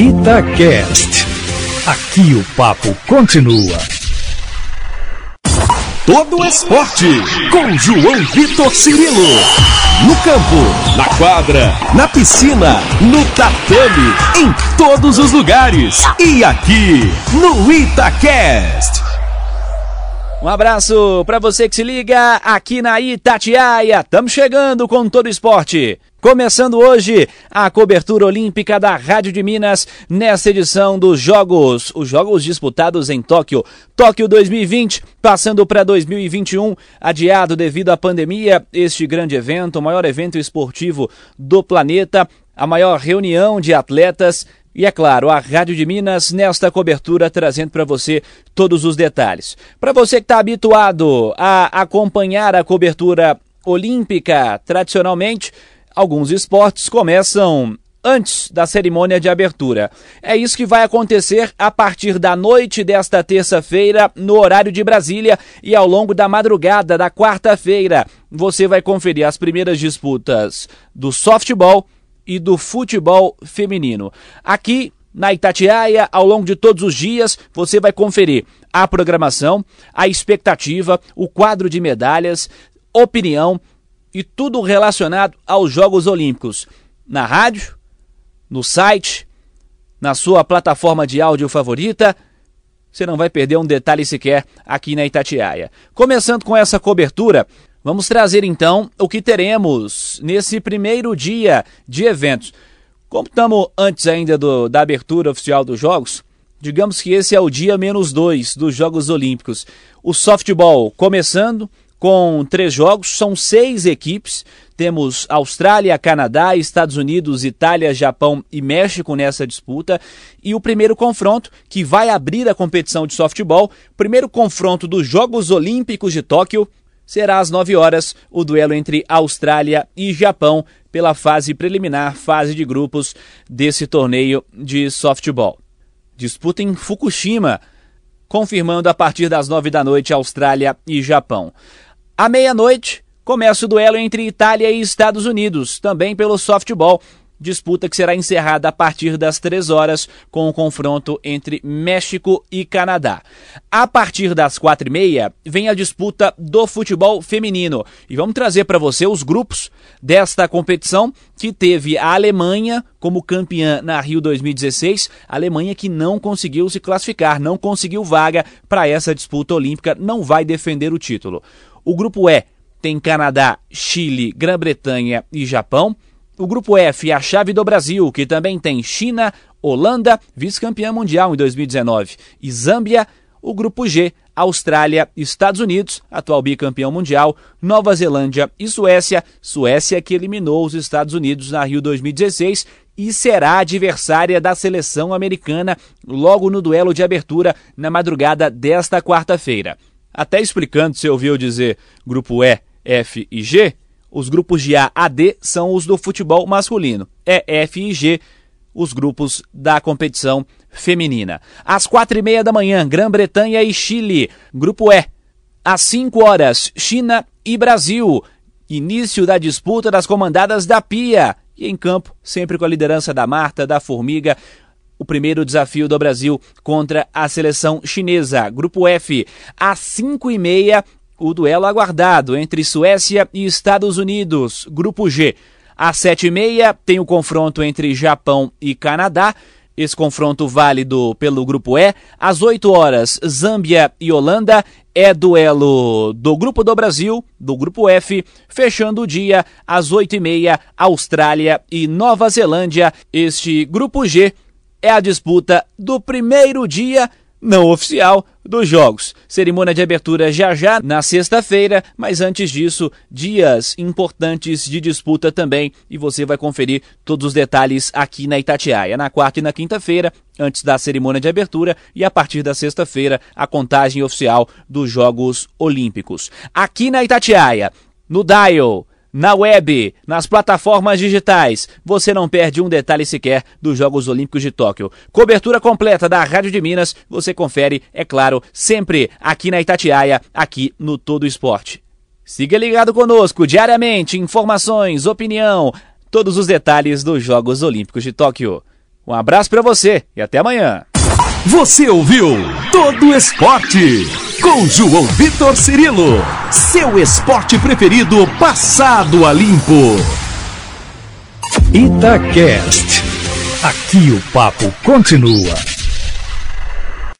Itacast. Aqui o papo continua. Todo esporte com João Vitor Cirilo. No campo, na quadra, na piscina, no tatame, em todos os lugares. E aqui no Itacast. Um abraço para você que se liga aqui na Itatiaia. Estamos chegando com todo esporte. Começando hoje a cobertura olímpica da Rádio de Minas nesta edição dos Jogos, os Jogos disputados em Tóquio. Tóquio 2020, passando para 2021, adiado devido à pandemia. Este grande evento, o maior evento esportivo do planeta, a maior reunião de atletas e é claro, a Rádio de Minas nesta cobertura trazendo para você todos os detalhes. Para você que está habituado a acompanhar a cobertura olímpica, tradicionalmente, alguns esportes começam antes da cerimônia de abertura. É isso que vai acontecer a partir da noite desta terça-feira, no horário de Brasília, e ao longo da madrugada da quarta-feira. Você vai conferir as primeiras disputas do softball e do futebol feminino. Aqui na Itatiaia, ao longo de todos os dias, você vai conferir a programação, a expectativa, o quadro de medalhas, opinião e tudo relacionado aos Jogos Olímpicos. Na rádio, no site, na sua plataforma de áudio favorita. Você não vai perder um detalhe sequer aqui na Itatiaia. Começando com essa cobertura, Vamos trazer então o que teremos nesse primeiro dia de eventos. Como estamos antes ainda do, da abertura oficial dos Jogos, digamos que esse é o dia menos dois dos Jogos Olímpicos. O softball começando com três jogos, são seis equipes. Temos Austrália, Canadá, Estados Unidos, Itália, Japão e México nessa disputa. E o primeiro confronto, que vai abrir a competição de softball, primeiro confronto dos Jogos Olímpicos de Tóquio, será às 9 horas o duelo entre Austrália e Japão pela fase preliminar, fase de grupos desse torneio de softball. Disputa em Fukushima, confirmando a partir das 9 da noite Austrália e Japão. À meia-noite, começa o duelo entre Itália e Estados Unidos, também pelo softball, disputa que será encerrada a partir das 3 horas com o confronto entre México e Canadá. A partir das quatro e meia vem a disputa do futebol feminino e vamos trazer para você os grupos desta competição que teve a Alemanha como campeã na Rio 2016, a Alemanha que não conseguiu se classificar, não conseguiu vaga para essa disputa olímpica, não vai defender o título. O grupo E tem Canadá, Chile, Grã-Bretanha e Japão. O grupo F, a chave do Brasil, que também tem China, Holanda, vice-campeã mundial em 2019, e Zâmbia. O grupo G, Austrália, Estados Unidos, atual bicampeão mundial, Nova Zelândia e Suécia. Suécia que eliminou os Estados Unidos na Rio 2016 e será adversária da seleção americana logo no duelo de abertura na madrugada desta quarta-feira. Até explicando, se ouviu dizer grupo E, F e G, os grupos de A a D são os do futebol masculino. É F e G, os grupos da competição feminina. Às quatro e meia da manhã, Grã-Bretanha e Chile. Grupo E. Às cinco horas, China e Brasil. Início da disputa das comandadas da Pia. E em campo, sempre com a liderança da Marta, da Formiga, o primeiro desafio do Brasil contra a seleção chinesa. Grupo F, às 5 e meia, o duelo aguardado entre Suécia e Estados Unidos, Grupo G. Às sete e meia tem o confronto entre Japão e Canadá. Esse confronto válido pelo Grupo E. Às 8 horas, Zâmbia e Holanda. É duelo do Grupo do Brasil, do Grupo F. Fechando o dia, às 8 e meia, Austrália e Nova Zelândia. Este Grupo G é a disputa do primeiro dia não oficial dos Jogos. Cerimônia de abertura já já na sexta-feira, mas antes disso, dias importantes de disputa também e você vai conferir todos os detalhes aqui na Itatiaia. Na quarta e na quinta-feira, antes da cerimônia de abertura e a partir da sexta-feira, a contagem oficial dos Jogos Olímpicos. Aqui na Itatiaia, no Dial na web, nas plataformas digitais. Você não perde um detalhe sequer dos Jogos Olímpicos de Tóquio. Cobertura completa da Rádio de Minas, você confere, é claro, sempre aqui na Itatiaia, aqui no Todo Esporte. Siga ligado conosco diariamente, informações, opinião, todos os detalhes dos Jogos Olímpicos de Tóquio. Um abraço para você e até amanhã. Você ouviu Todo Esporte com João Vitor Cirilo. Seu esporte preferido passado a limpo. Itacast. Aqui o papo continua.